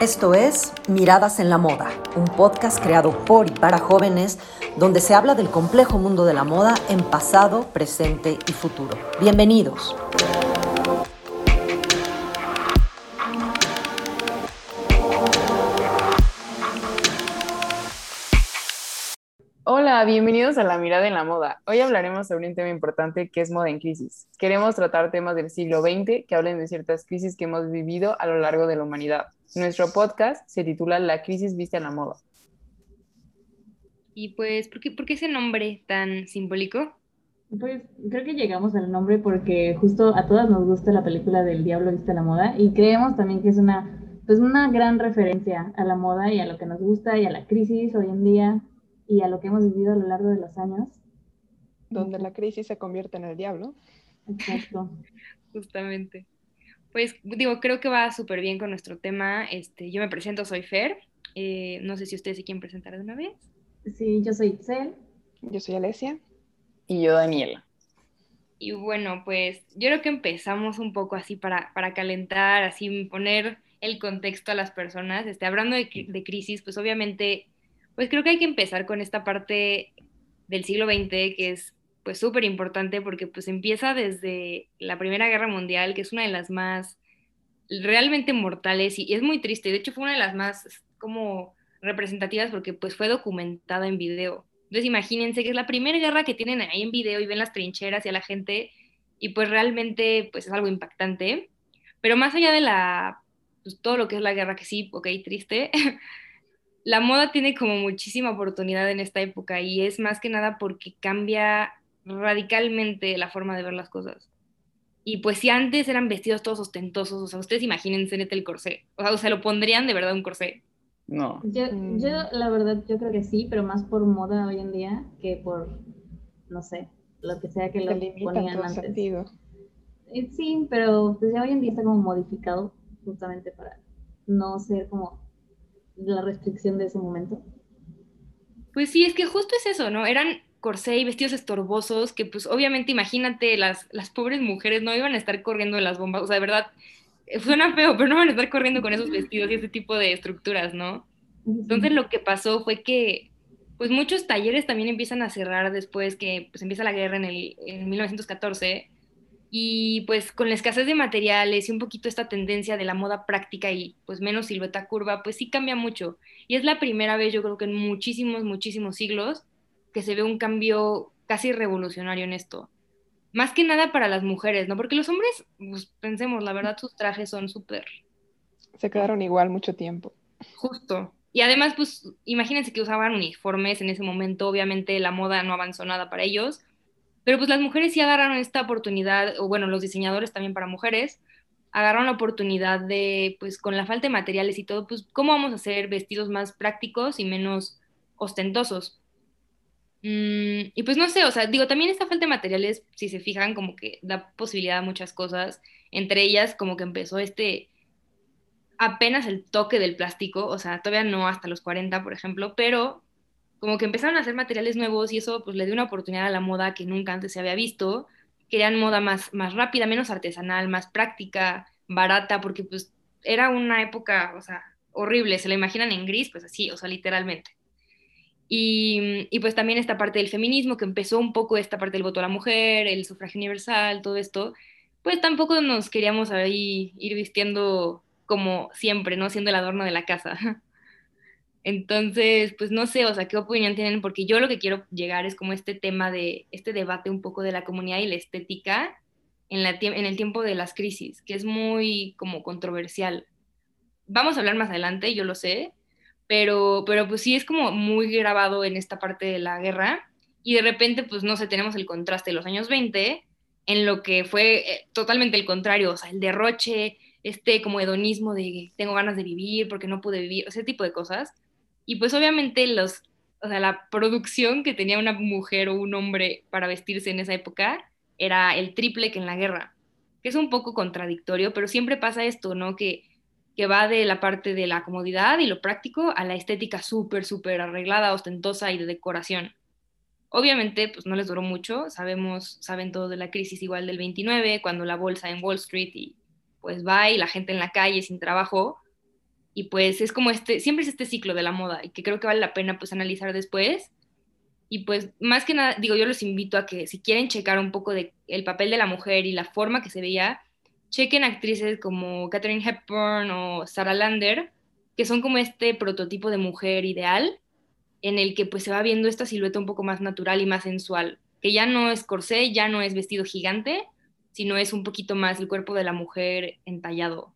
Esto es Miradas en la Moda, un podcast creado por y para jóvenes donde se habla del complejo mundo de la moda en pasado, presente y futuro. Bienvenidos. Hola, bienvenidos a La Mirada en la Moda. Hoy hablaremos sobre un tema importante que es moda en crisis. Queremos tratar temas del siglo XX que hablen de ciertas crisis que hemos vivido a lo largo de la humanidad. Nuestro podcast se titula La crisis viste a la moda. Y pues, ¿por qué, ¿por qué ese nombre tan simbólico? Pues creo que llegamos al nombre porque justo a todas nos gusta la película del Diablo viste a la moda y creemos también que es una, pues una gran referencia a la moda y a lo que nos gusta y a la crisis hoy en día y a lo que hemos vivido a lo largo de los años. Donde la crisis se convierte en el diablo. Exacto. Justamente. Pues digo, creo que va súper bien con nuestro tema. Este, yo me presento, soy Fer. Eh, no sé si ustedes se quieren presentar de una vez. Sí, yo soy Itzel. Yo soy Alesia. Y yo Daniela. Y bueno, pues yo creo que empezamos un poco así para, para calentar, así poner el contexto a las personas. Este, hablando de, de crisis, pues obviamente pues creo que hay que empezar con esta parte del siglo XX que es pues súper importante porque pues empieza desde la Primera Guerra Mundial, que es una de las más realmente mortales y, es muy triste. De hecho fue una de las más como representativas porque pues fue documentada en video. Entonces imagínense que es la primera guerra que tienen ahí en video y ven las trincheras y a la gente y pues realmente pues es algo impactante. Pero más allá de la, pues todo lo que es la guerra, que sí, ok, triste, la moda tiene como muchísima oportunidad en esta época y es más que nada porque cambia radicalmente la forma de ver las cosas. Y pues si antes eran vestidos todos ostentosos, o sea, ustedes imagínense neta el corsé, o sea, ¿se lo pondrían de verdad un corsé? No. Yo, Mm. yo, la verdad, yo creo que sí, pero más por moda hoy en día que por, no sé, lo que sea que lo ponían antes. sentido. Eh, Sí, pero pues ya hoy en día está como modificado justamente para no ser como la restricción de ese momento. Pues sí, es que justo es eso, ¿no? Eran corsé y vestidos estorbosos que pues obviamente imagínate, las, las pobres mujeres no iban a estar corriendo de las bombas, o sea, de verdad, eh, suena feo, pero no van a estar corriendo con esos vestidos y ese tipo de estructuras, ¿no? Entonces lo que pasó fue que pues muchos talleres también empiezan a cerrar después que pues empieza la guerra en, el, en 1914 y pues con la escasez de materiales y un poquito esta tendencia de la moda práctica y pues menos silueta curva, pues sí cambia mucho. Y es la primera vez yo creo que en muchísimos, muchísimos siglos que se ve un cambio casi revolucionario en esto. Más que nada para las mujeres, ¿no? Porque los hombres, pues pensemos, la verdad sus trajes son súper Se quedaron igual mucho tiempo. Justo. Y además, pues imagínense que usaban uniformes en ese momento, obviamente la moda no avanzó nada para ellos, pero pues las mujeres sí agarraron esta oportunidad, o bueno, los diseñadores también para mujeres, agarraron la oportunidad de, pues con la falta de materiales y todo, pues cómo vamos a hacer vestidos más prácticos y menos ostentosos. Mm, y pues no sé, o sea, digo, también esta falta de materiales, si se fijan, como que da posibilidad a muchas cosas, entre ellas como que empezó este apenas el toque del plástico, o sea, todavía no hasta los 40, por ejemplo, pero como que empezaron a hacer materiales nuevos y eso pues le dio una oportunidad a la moda que nunca antes se había visto. Querían moda más, más rápida, menos artesanal, más práctica, barata, porque pues era una época, o sea, horrible, se la imaginan en gris, pues así, o sea, literalmente. Y, y, pues también esta parte del feminismo, que empezó un poco esta parte del voto a la mujer, el sufragio universal, todo esto, pues tampoco nos queríamos ahí ir vistiendo como siempre, ¿no? Siendo el adorno de la casa. Entonces, pues no sé, o sea, qué opinión tienen, porque yo lo que quiero llegar es como este tema de, este debate un poco de la comunidad y la estética en, la, en el tiempo de las crisis, que es muy como controversial. Vamos a hablar más adelante, yo lo sé, pero, pero pues sí es como muy grabado en esta parte de la guerra y de repente, pues no sé, tenemos el contraste de los años 20 en lo que fue eh, totalmente el contrario, o sea, el derroche, este como hedonismo de tengo ganas de vivir porque no pude vivir, ese tipo de cosas. Y pues obviamente los, o sea, la producción que tenía una mujer o un hombre para vestirse en esa época era el triple que en la guerra, que es un poco contradictorio, pero siempre pasa esto, ¿no? Que, que va de la parte de la comodidad y lo práctico a la estética súper, súper arreglada, ostentosa y de decoración. Obviamente, pues no les duró mucho, sabemos, saben todo de la crisis igual del 29, cuando la bolsa en Wall Street y pues va y la gente en la calle sin trabajo, Y pues es como este, siempre es este ciclo de la moda y que creo que vale la pena pues analizar después. Y pues más que nada, digo, yo los invito a que si quieren checar un poco de el papel de la mujer y la forma que se veía, chequen actrices como Catherine Hepburn o Sarah Lander, que son como este prototipo de mujer ideal en el que pues se va viendo esta silueta un poco más natural y más sensual, que ya no es corsé, ya no es vestido gigante, sino es un poquito más el cuerpo de la mujer entallado.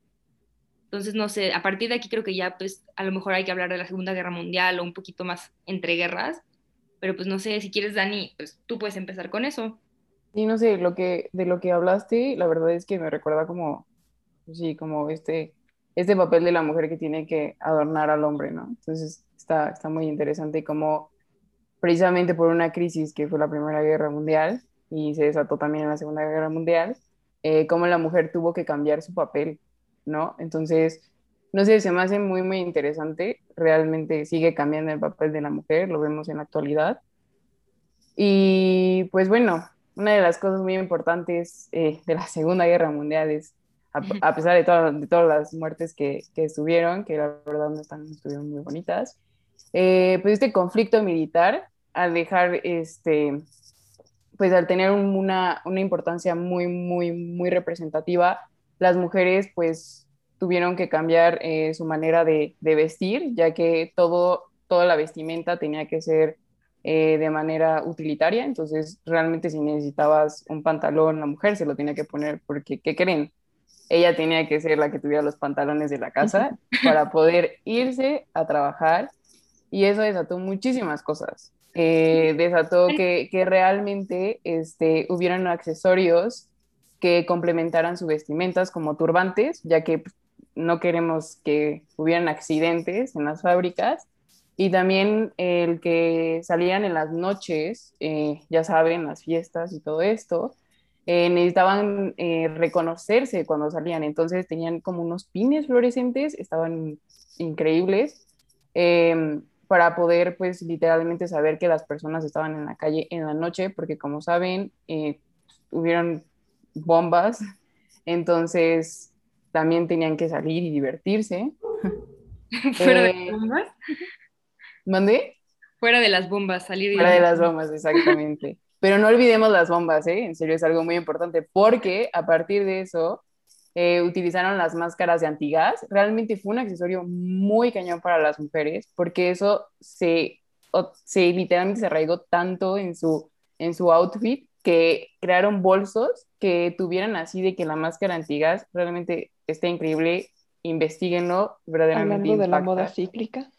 Entonces, no sé, a partir de aquí creo que ya pues a lo mejor hay que hablar de la Segunda Guerra Mundial o un poquito más entre guerras, pero pues no sé, si quieres Dani, pues tú puedes empezar con eso. Sí, no sé, lo que, de lo que hablaste, la verdad es que me recuerda como, sí, como este, este papel de la mujer que tiene que adornar al hombre, ¿no? Entonces, está, está muy interesante como precisamente por una crisis que fue la Primera Guerra Mundial y se desató también en la Segunda Guerra Mundial, eh, cómo la mujer tuvo que cambiar su papel, ¿no? Entonces, no sé, se me hace muy, muy interesante, realmente sigue cambiando el papel de la mujer, lo vemos en la actualidad. Y pues bueno, una de las cosas muy importantes eh, de la Segunda Guerra Mundial es, a, pesar de, de, todas las muertes que, que, estuvieron, que la verdad no, están, estuvieron muy bonitas, eh, pues este conflicto militar, al dejar, este, pues al tener una, una importancia muy, muy, muy representativa, las mujeres pues tuvieron que cambiar eh, su manera de, de, vestir, ya que todo, toda la vestimenta tenía que ser eh, de manera utilitaria, entonces realmente si necesitabas un pantalón, la mujer se lo tenía que poner porque, ¿qué creen? Ella tenía que ser la que tuviera los pantalones de la casa para poder irse a trabajar y eso desató muchísimas cosas. Eh, desató que, que, realmente este, hubieran accesorios que complementaran sus vestimentas como turbantes, ya que pues, no queremos que hubieran accidentes en las fábricas. Y también el que salían en las noches, eh, ya saben, las fiestas y todo esto, eh, necesitaban reconocerse cuando salían. Entonces tenían como unos pines fluorescentes, estaban increíbles. Em, para poder pues literalmente saber que las personas estaban en la calle en la noche, porque como saben, eh, hubieron bombas, entonces también tenían que salir y divertirse. ¿Fuera de eh, bombas? ¿Mandé? Fuera de las bombas, salir Fuera de las bombas, exactamente. Pero no olvidemos las bombas, ¿eh? En serio, es algo muy importante, porque a partir de eso eh, utilizaron las máscaras de antigas. Realmente fue un accesorio muy cañón para las mujeres porque eso se, se literalmente se arraigó tanto en su, en su outfit que crearon bolsos que tuvieran así de que la máscara antigas realmente está increíble. Investíguenlo, verdaderamente. Hablando de la moda cíclica.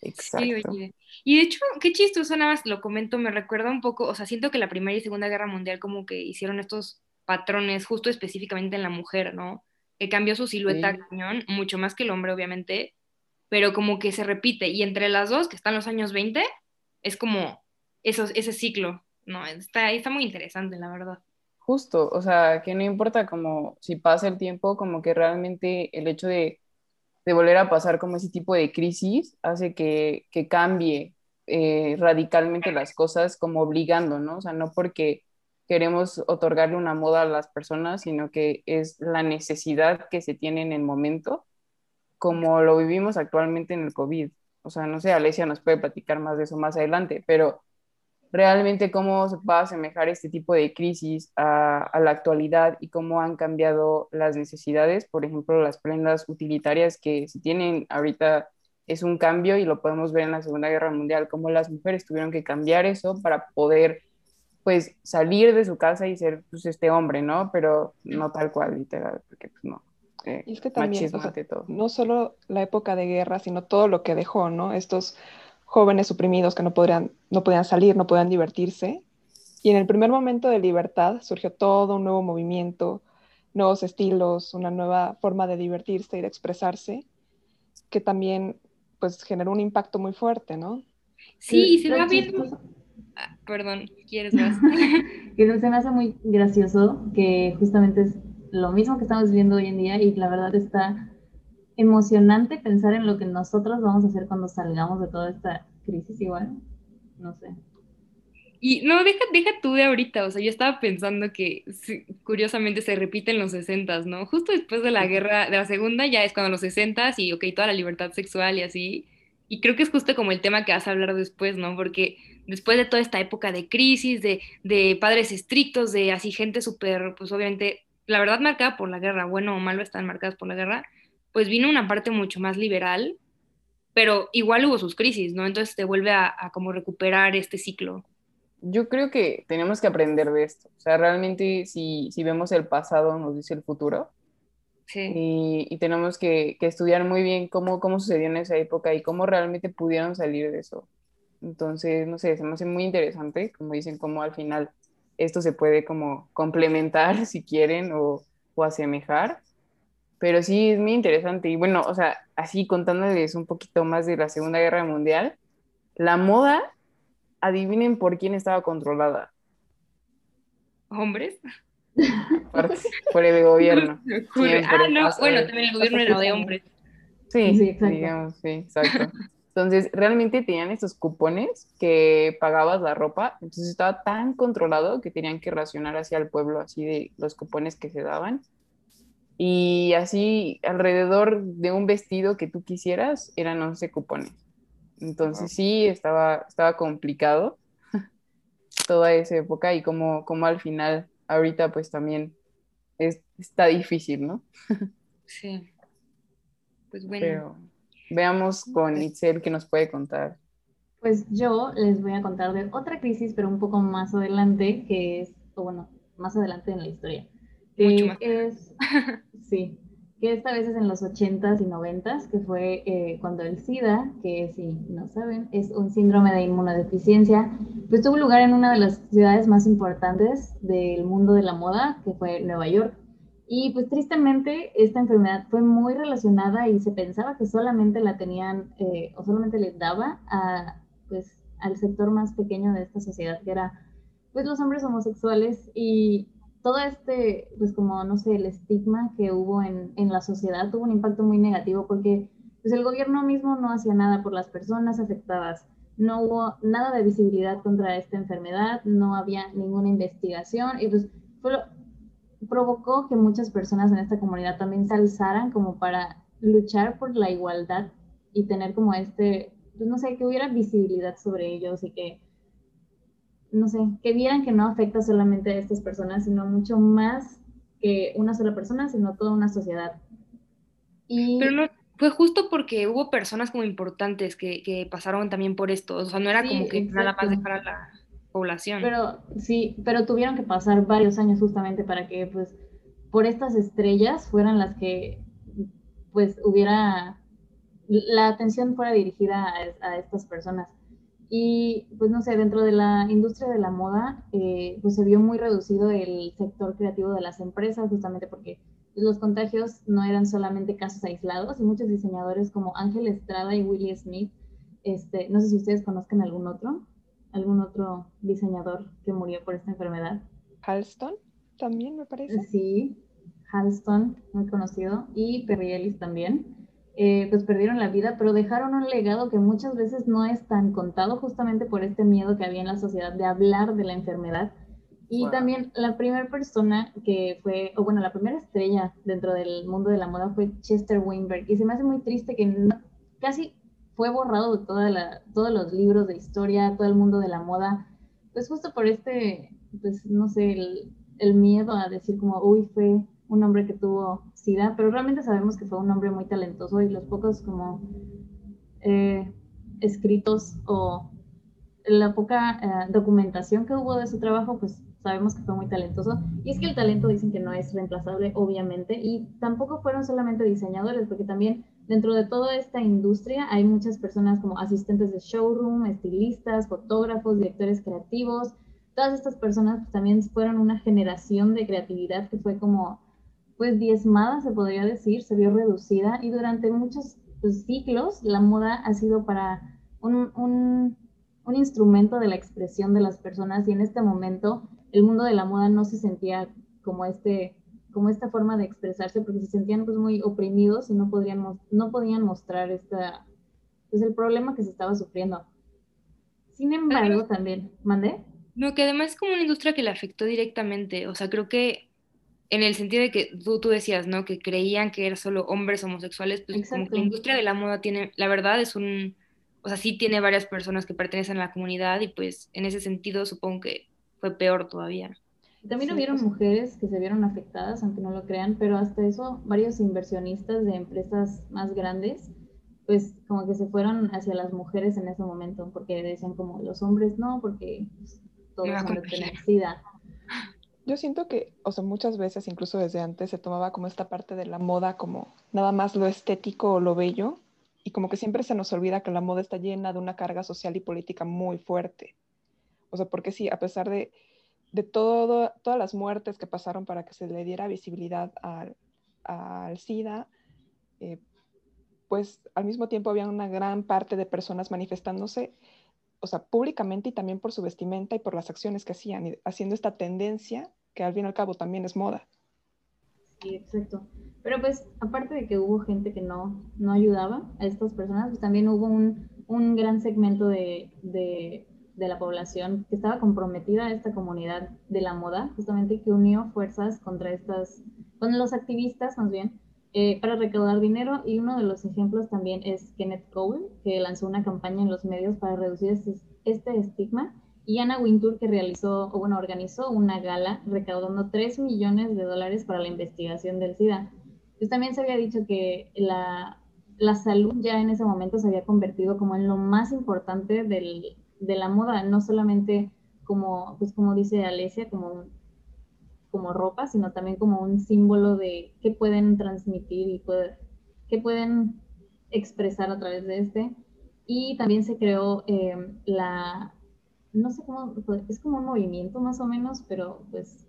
Exacto. Sí, oye. Y de hecho, qué chistoso, nada más lo comento, me recuerda un poco, o sea, siento que la Primera y Segunda Guerra Mundial como que hicieron estos patrones justo específicamente en la mujer, ¿no? Que cambió su silueta cañón, mucho más que el hombre, obviamente, pero como que se repite. Y entre las dos, que están los años 20, es como eso, ese ciclo, ¿no? Está, está muy interesante, la verdad. Justo, o sea, que no importa como si pasa el tiempo, como que realmente el hecho de, de volver a pasar como ese tipo de crisis hace que, que cambie eh, radicalmente las cosas como obligando, ¿no? O sea, no porque queremos otorgarle una moda a las personas, sino que es la necesidad que se tiene en el momento, como lo vivimos actualmente en el COVID. O sea, no sé, Alesia nos puede platicar más de eso más adelante, pero realmente cómo se va a asemejar este tipo de crisis a, a, la actualidad y cómo han cambiado las necesidades, por ejemplo, las prendas utilitarias que se tienen ahorita es un cambio y lo podemos ver en la Segunda Guerra Mundial, cómo las mujeres tuvieron que cambiar eso para poder pues salir de su casa y ser pues este hombre, ¿no? Pero no tal cual, literal, porque pues no. Eh, y es que también, no solo la época de guerra, sino todo lo que dejó, ¿no? Estos jóvenes suprimidos que no, podrían, no podían salir, no podían divertirse. Y en el primer momento de libertad surgió todo un nuevo movimiento, nuevos estilos, una nueva forma de divertirse y de expresarse, que también pues generó un impacto muy fuerte, ¿no? Sí, se va viendo perdón, ¿quieres más? que se me hace muy gracioso que justamente es lo mismo que estamos viendo hoy en día y la verdad está emocionante pensar en lo que nosotros vamos a hacer cuando salgamos de toda esta crisis igual, no sé. Y no, deja, deja tú de ahorita, o sea, yo estaba pensando que curiosamente se repite en los 60, ¿no? Justo después de la guerra, de la segunda, ya es cuando los 60 y, ok, toda la libertad sexual y así. Y creo que es justo como el tema que vas a hablar después, ¿no? Porque después de toda esta época de crisis, de, de padres estrictos, de así gente súper, pues obviamente, la verdad marcada por la guerra, bueno o malo están marcadas por la guerra, pues vino una parte mucho más liberal, pero igual hubo sus crisis, ¿no? Entonces te vuelve a, a como recuperar este ciclo yo creo que tenemos que aprender de esto. O sea, realmente si, si vemos el pasado, nos dice el futuro. Sí. Y, tenemos que, que, estudiar muy bien cómo, cómo sucedió en esa época y cómo realmente pudieron salir de eso. Entonces, no sé, se me hace muy interesante, como dicen, cómo al final esto se puede como complementar si quieren o, o asemejar. Pero sí, es muy interesante. Y bueno, o sea, así contándoles un poquito más de la Segunda Guerra Mundial, la moda adivinen por quién estaba controlada. ¿Hombres? Por, el gobierno. ah, no, bueno, también el gobierno era de hombres. Sí, sí, digamos, sí, exacto. Entonces, realmente tenían estos cupones que pagabas la ropa, entonces estaba tan controlado que tenían que racionar hacia el pueblo, así de los cupones que se daban. Y así, alrededor de un vestido que tú quisieras, eran 11 cupones. Entonces sí, estaba, estaba complicado toda esa época y como, como al final, ahorita pues también es, está difícil, ¿no? sí. Pues bueno. veamos con Itzel qué nos puede contar. Pues yo les voy a contar de otra crisis, pero un poco más adelante, que es, o bueno, más adelante en la historia. Mucho más. Es, sí, que esta vez es en los 80s y 90s, que fue eh, cuando el SIDA, que si no saben, es un síndrome de inmunodeficiencia, pues tuvo lugar en una de las ciudades más importantes del mundo de la moda, que fue Nueva York. Y pues tristemente esta enfermedad fue muy relacionada y se pensaba que solamente la tenían eh, o solamente les daba a, pues, al sector más pequeño de esta sociedad, que era pues los hombres homosexuales y todo este, pues como, no sé, el estigma que hubo en, en, la sociedad tuvo un impacto muy negativo porque pues el gobierno mismo no hacía nada por las personas afectadas. No hubo nada de visibilidad contra esta enfermedad, no había ninguna investigación y pues provocó que muchas personas en esta comunidad también se alzaran como para luchar por la igualdad y tener como este, pues no sé, que hubiera visibilidad sobre ellos y que no sé, que vieran que no afecta solamente a estas personas, sino mucho más que una sola persona, sino toda una sociedad. Y... Pero no, fue justo porque hubo personas como importantes que, que pasaron también por esto, o sea, no era como que nada más dejar a la población. Pero sí, pero tuvieron que pasar varios años justamente para que pues por estas estrellas fueran las que pues hubiera la atención fuera dirigida a, a estas personas. Y pues no sé, dentro de la industria de la moda, eh, pues se vio muy reducido el sector creativo de las empresas, justamente porque los contagios no eran solamente casos aislados y muchos diseñadores como Ángel Estrada y Willie Smith, este, no sé si ustedes conozcan algún otro, algún otro diseñador que murió por esta enfermedad. Halston también me parece. Sí, Halston, muy conocido, y Perry Ellis también. Eh, pues perdieron la vida, pero dejaron un legado que muchas veces no es tan contado justamente por este miedo que había en la sociedad de hablar de la enfermedad. Y también la primera persona que fue, o bueno, la primera estrella dentro del mundo de la moda fue Chester Weinberg. Y se me hace muy triste que casi fue borrado de toda la, todos los libros de historia, todo el mundo de la moda, pues justo por este, pues no sé, el, el miedo a decir como, uy, fue un hombre que tuvo SIDA, pero realmente sabemos que fue un hombre muy talentoso y los pocos como eh, escritos o la poca eh, documentación que hubo de su trabajo, pues sabemos que fue muy talentoso. Y es que el talento dicen que no es reemplazable, obviamente, y tampoco fueron solamente diseñadores, porque también dentro de toda esta industria hay muchas personas como asistentes de showroom, estilistas, fotógrafos, directores creativos. Todas estas personas pues, también fueron una generación de creatividad que fue como pues diezmada, se podría decir, se vio reducida y durante muchos pues, ciclos la moda ha sido para un, un, un, instrumento de la expresión de las personas y en este momento el mundo de la moda no se sentía como, este, como esta forma de expresarse porque se sentían pues muy oprimidos y no, podrían, no podían mostrar esta, pues, el problema que se estaba sufriendo. Sin embargo, también, ¿mandé? No, que además es como una industria que le afectó directamente. O sea, creo que en el sentido de que tú, tú decías, ¿no? Que creían que eran solo hombres homosexuales, pues como que la industria de la moda tiene, la verdad es un, o sea, sí tiene varias personas que pertenecen a la comunidad y pues en ese sentido supongo que fue peor todavía. También hubieron pues. mujeres que se vieron afectadas, aunque no lo crean, pero hasta eso varios inversionistas de empresas más grandes, pues como que se fueron hacia las mujeres en ese momento, porque decían como los hombres no, porque pues, todos son de tener SIDA. Yo siento que, o sea, muchas veces, incluso desde antes, se tomaba como esta parte de la moda como nada más lo estético o lo bello, y como que siempre se nos olvida que la moda está llena de una carga social y política muy fuerte. O sea, porque sí, a pesar de, de todo, todas las muertes que pasaron para que se le diera visibilidad al, al SIDA, eh, pues al mismo tiempo había una gran parte de personas manifestándose o sea, públicamente y también por su vestimenta y por las acciones que hacían, haciendo esta tendencia que al fin y al cabo también es moda. Sí, exacto. Pero pues, aparte de que hubo gente que no, no ayudaba a estas personas, pues también hubo un, un gran segmento de, de, de, la población que estaba comprometida a esta comunidad de la moda, justamente que unió fuerzas contra estas, con los activistas más bien, eh, para recaudar dinero y uno de los ejemplos también es Kenneth Cole, que lanzó una campaña en los medios para reducir este, este estigma y Anna Wintour, que realizó, o bueno, organizó una gala recaudando 3 millones de dólares para la investigación del SIDA. Pues también se había dicho que la, la salud ya en ese momento se había convertido como en lo más importante de la moda, no solamente como, pues como dice Alesia, como como ropa, sino también como un símbolo de qué pueden transmitir y qué pueden expresar a través de este. Y también se creó eh, la, no sé cómo, es como un movimiento más o menos, pero pues,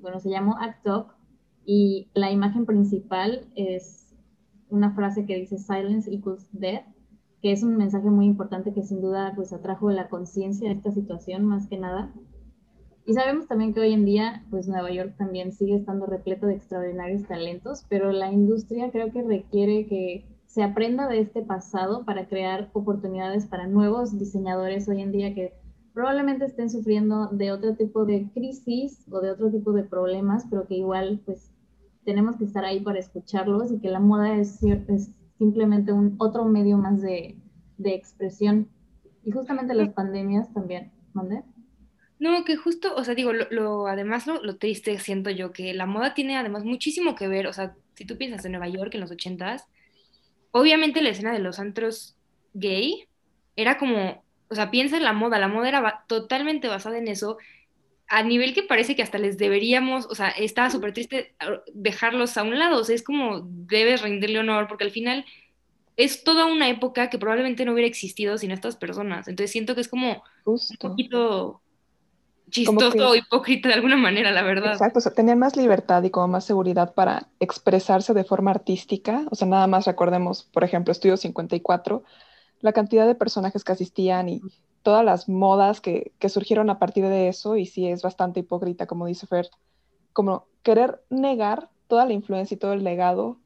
bueno, se llamó Act Up y la imagen principal es una frase que dice Silence equals death, que es un mensaje muy importante que sin duda pues atrajo la conciencia de esta situación más que nada y sabemos también que hoy en día, pues Nueva York también sigue estando repleto de extraordinarios talentos, pero la industria creo que requiere que se aprenda de este pasado para crear oportunidades para nuevos diseñadores hoy en día que probablemente estén sufriendo de otro tipo de crisis o de otro tipo de problemas, pero que igual pues tenemos que estar ahí para escucharlos y que la moda es, es simplemente un otro medio más de, de expresión. Y justamente las pandemias también, ¿mande? No, que justo, o sea, digo, lo, además lo, lo, triste siento yo que la moda tiene además muchísimo que ver, o sea, si tú piensas en Nueva York en los ochentas, obviamente la escena de los antros gay era como, o sea, piensa en la moda, la moda era totalmente basada en eso, a nivel que parece que hasta les deberíamos, o sea, estaba súper triste ah, dejarlos a un lado, o sea, es como debes rendirle honor, porque al final es toda una época que probablemente no hubiera existido sin estas personas, entonces siento que es como un poquito chistoso o hipócrita de alguna manera, la verdad. Exacto, o sea, tenían más libertad y como más seguridad para expresarse de forma artística. O sea, nada más recordemos, por ejemplo, Estudio 54, la cantidad de personajes que asistían y todas las modas que, que surgieron a partir de eso, y sí es bastante hipócrita, como dice Fer, como querer negar toda la influencia y todo el legado,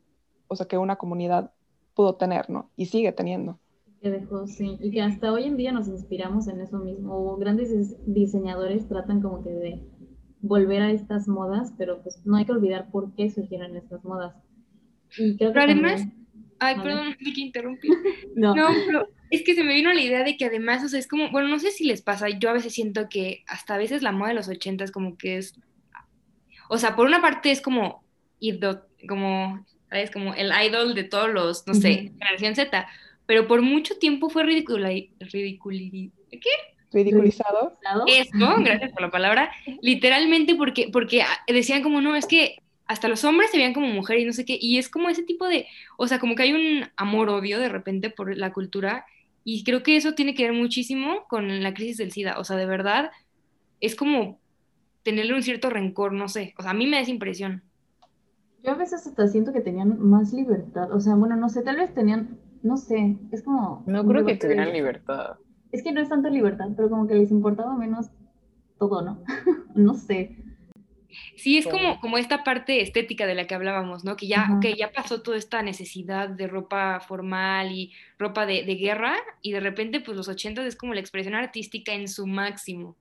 o sea, que una comunidad pudo tener, ¿no? Y sigue teniendo que dejó, sí, y que hasta hoy en día nos inspiramos en eso mismo. Grandes diseñadores tratan como que de volver a estas modas, pero pues no hay que olvidar por qué surgieron estas modas. Y creo que pero además, ay, perdón, que interrumpí. no. no, pero es que se me vino la idea de que además, o sea, es como, bueno, no sé si les pasa, yo a veces siento que hasta a veces la moda de los ochentas como que es, o sea, por una parte es como, como, ¿sabes? Como el idol de todos los, no sé, generación Z, pero por mucho tiempo fue ridicula, ¿qué? ridiculizado. Eso, gracias por la palabra. Literalmente porque, porque decían como, no, es que hasta los hombres se veían como mujer y no sé qué, y es como ese tipo de, o sea, como que hay un amor-odio de repente por la cultura, y creo que eso tiene que ver muchísimo con la crisis del SIDA, o sea, de verdad, es como tenerle un cierto rencor, no sé, o sea, a mí me da esa impresión. Yo a veces hasta siento que tenían más libertad, o sea, bueno, no sé, tal vez tenían no sé, es como... No creo que tuvieran libertad. Es que no es tanto libertad, pero como que les importaba menos todo, ¿no? no sé. Sí, es como, como esta parte estética de la que hablábamos, ¿no? Que ya, ya pasó toda esta necesidad de ropa formal y ropa de, guerra y de repente pues los 80 es como la expresión artística en su máximo.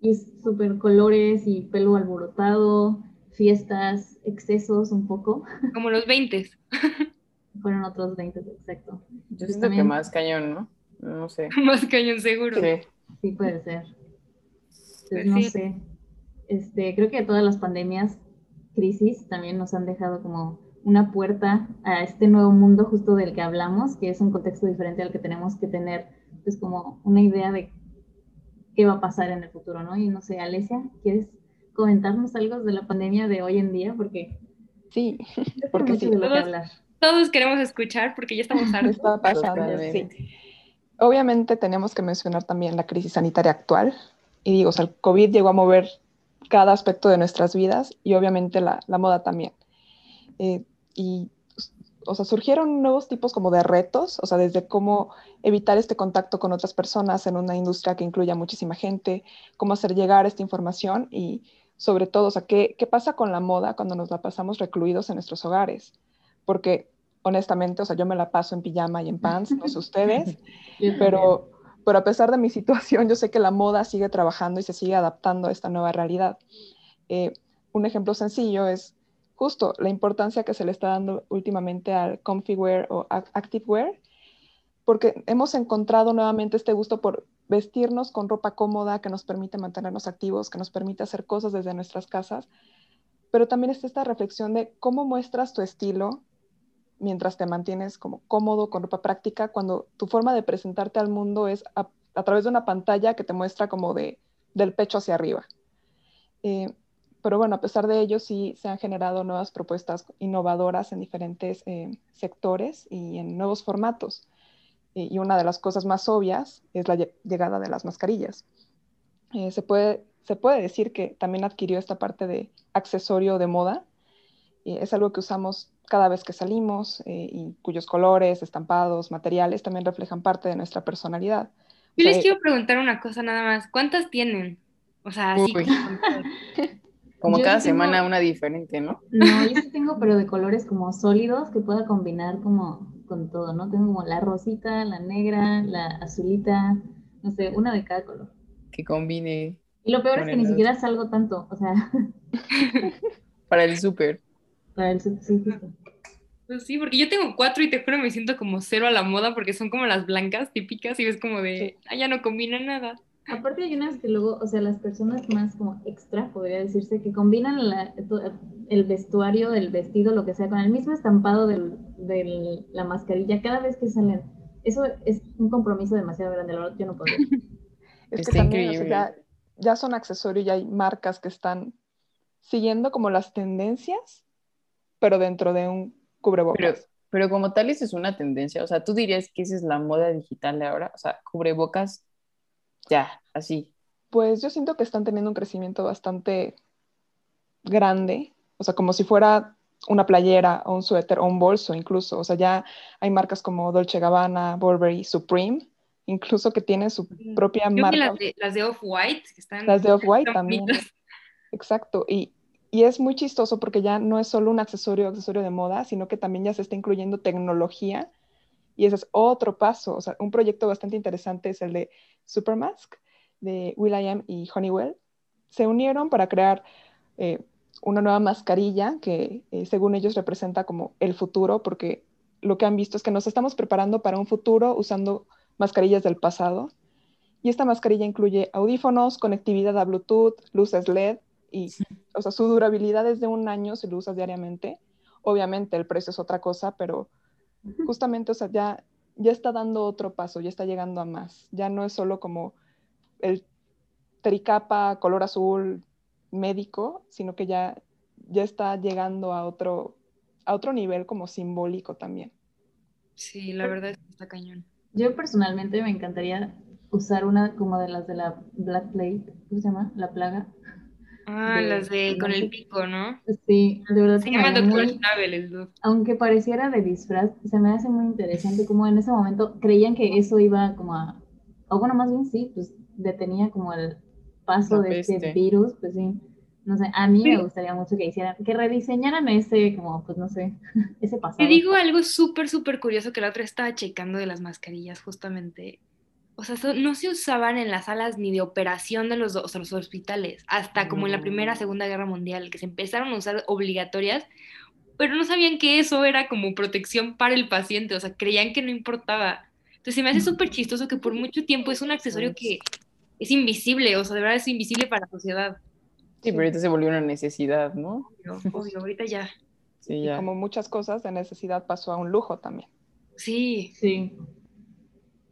Y es súper colores y pelo alborotado, fiestas, excesos un poco. Como los 20. Fueron otros 20, exacto. Yo siento que más cañón, ¿no? No sé. más cañón seguro. Sí, sí puede ser. Pues no sé. Este, creo que todas las pandemias, crisis, también nos han dejado como una puerta a este nuevo mundo justo del que hablamos, que es un contexto diferente al que tenemos que tener, pues como una idea de qué va a pasar en el futuro, ¿no? Y no sé, Alesia, ¿quieres comentarnos algo de la pandemia de hoy en día? Porque sí, porque sí. Todos, todos, queremos escuchar porque ya estamos hartos. Está pasando, sí. Obviamente tenemos que mencionar también la crisis sanitaria actual. Y digo, o sea, el COVID llegó a mover cada aspecto de nuestras vidas y obviamente la, la moda también. Eh, y, o sea, surgieron nuevos tipos como de retos, o sea, desde cómo evitar este contacto con otras personas en una industria que incluya muchísima gente, cómo hacer llegar esta información y sobre todo, o sea, qué, qué pasa con la moda cuando nos la pasamos recluidos en nuestros hogares, porque honestamente, o sea, yo me la paso en pijama y en pants, no sé ustedes, pero, pero a pesar de mi situación, yo sé que la moda sigue trabajando y se sigue adaptando a esta nueva realidad. Eh, un ejemplo sencillo es justo la importancia que se le está dando últimamente al comfy wear o active wear, porque hemos encontrado nuevamente este gusto por vestirnos con ropa cómoda que nos permite mantenernos activos, que nos permite hacer cosas desde nuestras casas, pero también está esta reflexión de cómo muestras tu estilo mientras te mantienes como cómodo con ropa práctica, cuando tu forma de presentarte al mundo es a, través de una pantalla que te muestra como de, del pecho hacia arriba. Eh, pero bueno, a pesar de ello, sí se han generado nuevas propuestas innovadoras en diferentes eh, sectores y en nuevos formatos. y una de las cosas más obvias es la llegada de las mascarillas. Eh, se, puede, se puede decir que también adquirió esta parte de accesorio de moda. es algo que usamos cada vez que salimos eh, y cuyos colores, estampados, materiales también reflejan parte de nuestra personalidad. Yo les quiero preguntar una cosa nada más. ¿Cuántas tienen? O sea, así Como cada semana una diferente, ¿no? No, yo sí tengo, pero de colores como sólidos que pueda combinar como con todo, ¿no? Tengo como la rosita, la negra, la azulita, no sé, una de cada color. Que combine. Y lo peor es que ni siquiera salgo tanto, o sea. Para el súper. Para el súper, sí, Pues sí, porque yo tengo cuatro y te juro me siento como cero a la moda porque son como las blancas típicas y ves como de, ah, ya no combina nada. Aparte hay unas que luego, o sea, las personas más como extra, podría decirse, que combinan el vestuario, el vestido, lo que sea, con el mismo estampado de la mascarilla cada vez que salen. Eso es un compromiso demasiado grande, la verdad, yo no puedo. es que también, ya, son accesorios, ya hay marcas que están siguiendo como las tendencias, pero dentro de un cubrebocas. Pero, pero como tal, esa es una tendencia, o sea, tú dirías que esa es la moda digital de ahora, o sea, cubrebocas ya, así. Pues yo siento que están teniendo un crecimiento bastante grande, o sea, como si fuera una playera o un suéter o un bolso incluso, o sea, ya hay marcas como Dolce Gabbana, Burberry, Supreme, incluso que tienen su propia marca. las de, las de Off-White. Las de Off-White también. Exacto, y, y, es muy chistoso porque ya no es solo un accesorio, accesorio de moda, sino que también ya se está incluyendo tecnología y ese es otro paso. O sea, un proyecto bastante interesante es el de Supermask de Will.i.am y Honeywell. Se unieron para crear eh, una nueva mascarilla que eh, según ellos representa como el futuro, porque lo que han visto es que nos estamos preparando para un futuro usando mascarillas del pasado. Y esta mascarilla incluye audífonos, conectividad a Bluetooth, luces LED y, o sea, su durabilidad es de un año si lo usas diariamente. Obviamente el precio es otra cosa, pero justamente, o sea, ya, ya está dando otro paso, ya está llegando a más. Ya no es solo como el tricapa color azul médico, sino que ya, ya está llegando a otro, a otro nivel como simbólico también. Sí, la verdad es que está cañón. Yo personalmente me encantaría usar una como de las de la Black Plague, ¿cómo se llama? La plaga. Ah, las de con el pico, ¿no? Sí, de verdad. Se llama Doctor Stables, Aunque pareciera de disfraz, se me hace muy interesante como en ese momento creían que eso iba como a, o bueno, más bien sí, pues detenía como el paso de este virus, pues sí. No sé, a mí me gustaría mucho que hicieran, que rediseñaran ese, como, pues no sé, ese pasado. Te digo algo súper, súper curioso que la otra estaba checando de las mascarillas, justamente. O sea, no se usaban en las salas ni de operación de los, o sea, los hospitales, hasta como en la Primera, Segunda Guerra Mundial, que se empezaron a usar obligatorias, pero no sabían que eso era como protección para el paciente, o sea, creían que no importaba. Entonces se me hace súper chistoso que por mucho tiempo es un accesorio que es invisible, o sea, de verdad es invisible para la sociedad. Sí, pero ahorita se volvió una necesidad, ¿no? Obvio, ahorita ya. Sí, ya. como muchas cosas, de necesidad pasó a un lujo también. Sí. Sí.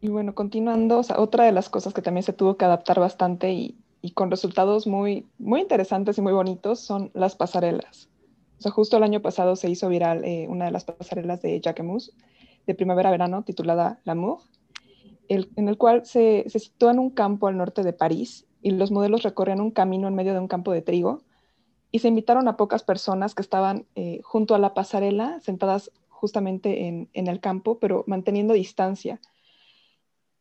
Y bueno, continuando, otra de las cosas que también se tuvo que adaptar bastante y, con resultados muy, muy interesantes y muy bonitos son las pasarelas. O sea, justo el año pasado se hizo viral eh, una de las pasarelas de Jacquemus de primavera-verano titulada L'amour, el, en el cual se, se sitúa en un campo al norte de París y los modelos recorrían un camino en medio de un campo de trigo y se invitaron a pocas personas que estaban eh, junto a la pasarela, sentadas justamente en, en el campo, pero manteniendo distancia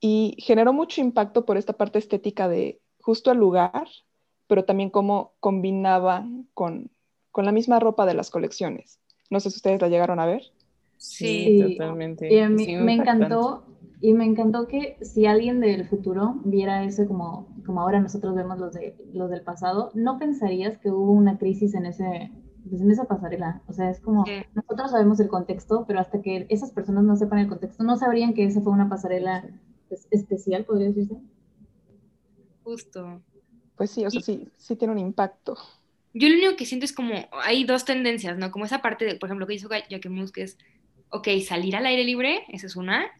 y generó mucho impacto por esta parte estética de justo el lugar, pero también cómo combinaba con, con la misma ropa de las colecciones. No sé si ustedes la llegaron a ver. Sí, totalmente. Y a mí me encantó, y me encantó que si alguien del futuro viera eso como, como ahora nosotros vemos los, de, los del pasado, no pensarías que hubo una crisis en, ese, pues en esa pasarela. O sea, es como, nosotros sabemos el contexto, pero hasta que esas personas no sepan el contexto, no sabrían que esa fue una pasarela especial, podría decirse. Justo. Pues sí, o sea, sí, sí tiene un impacto. Yo lo único que siento es como, hay dos tendencias, ¿no? Como esa parte, de, por ejemplo, que hizo Jacquemus, que es, ok, salir al aire libre, esa es una,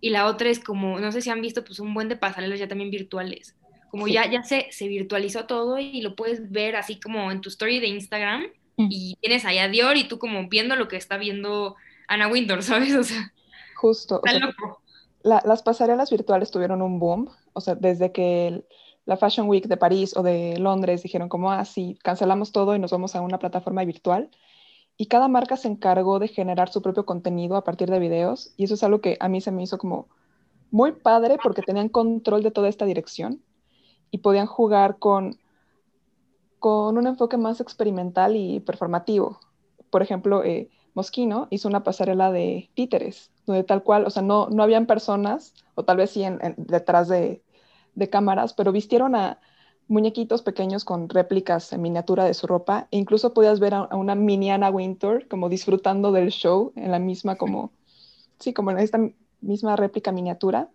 y la otra es como, no sé si han visto, pues un buen de pasarelas ya también virtuales. Como ya, ya se, se virtualizó todo y lo puedes ver así como en tu story de Instagram mm. y tienes ahí a Dior y tú como viendo lo que está viendo Anna Wintour, ¿sabes? O sea, justo. Está loco las pasarelas virtuales tuvieron un boom, o sea, desde que la Fashion Week de París o de Londres dijeron como, ah, cancelamos todo y nos vamos a una plataforma virtual. Y cada marca se encargó de generar su propio contenido a partir de videos. Y eso es algo que a mí se me hizo como muy padre porque tenían control de toda esta dirección y podían jugar con, con un enfoque más experimental y performativo. Por ejemplo, eh, Moschino hizo una pasarela de títeres, donde tal cual, o sea, no, no habían personas, o tal vez sí en, detrás de, de, cámaras, pero vistieron a muñequitos pequeños con réplicas en miniatura de su ropa, e incluso podías ver a, una mini Anna Winter como disfrutando del show en la misma como, sí, como en esta misma réplica miniatura.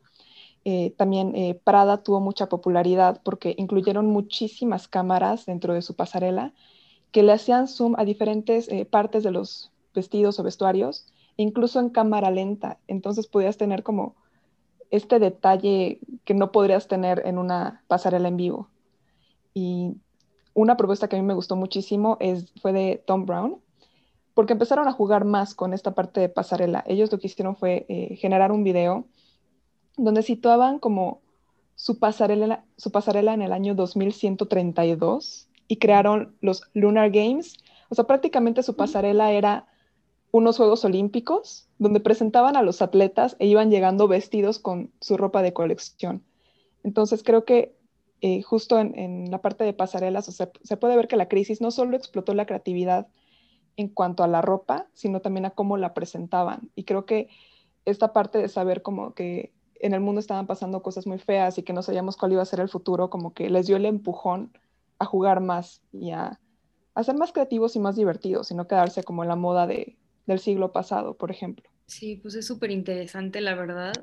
Eh, también eh, Prada tuvo mucha popularidad porque incluyeron muchísimas cámaras dentro de su pasarela que le hacían zoom a diferentes eh, partes de los vestidos o vestuarios, incluso en cámara lenta. Entonces podías tener como este detalle que no podrías tener en una pasarela en vivo. Y una propuesta que a mí me gustó muchísimo es, fue de Tom Brown, porque empezaron a jugar más con esta parte de pasarela. Ellos lo que hicieron fue eh, generar un video donde situaban como su pasarela, su pasarela en el año 2132 y crearon los Lunar Games. O sea, prácticamente su pasarela era unos Juegos Olímpicos donde presentaban a los atletas e iban llegando vestidos con su ropa de colección. Entonces creo que eh, justo en, la parte de pasarelas se puede ver que la crisis no solo explotó la creatividad en cuanto a la ropa, sino también a cómo la presentaban. Y creo que esta parte de saber como que en el mundo estaban pasando cosas muy feas y que no sabíamos cuál iba a ser el futuro, como que les dio el empujón a jugar más y a, a ser más creativos y más divertidos y no quedarse como en la moda de, del siglo pasado, por ejemplo. Sí, pues es súper interesante, la verdad.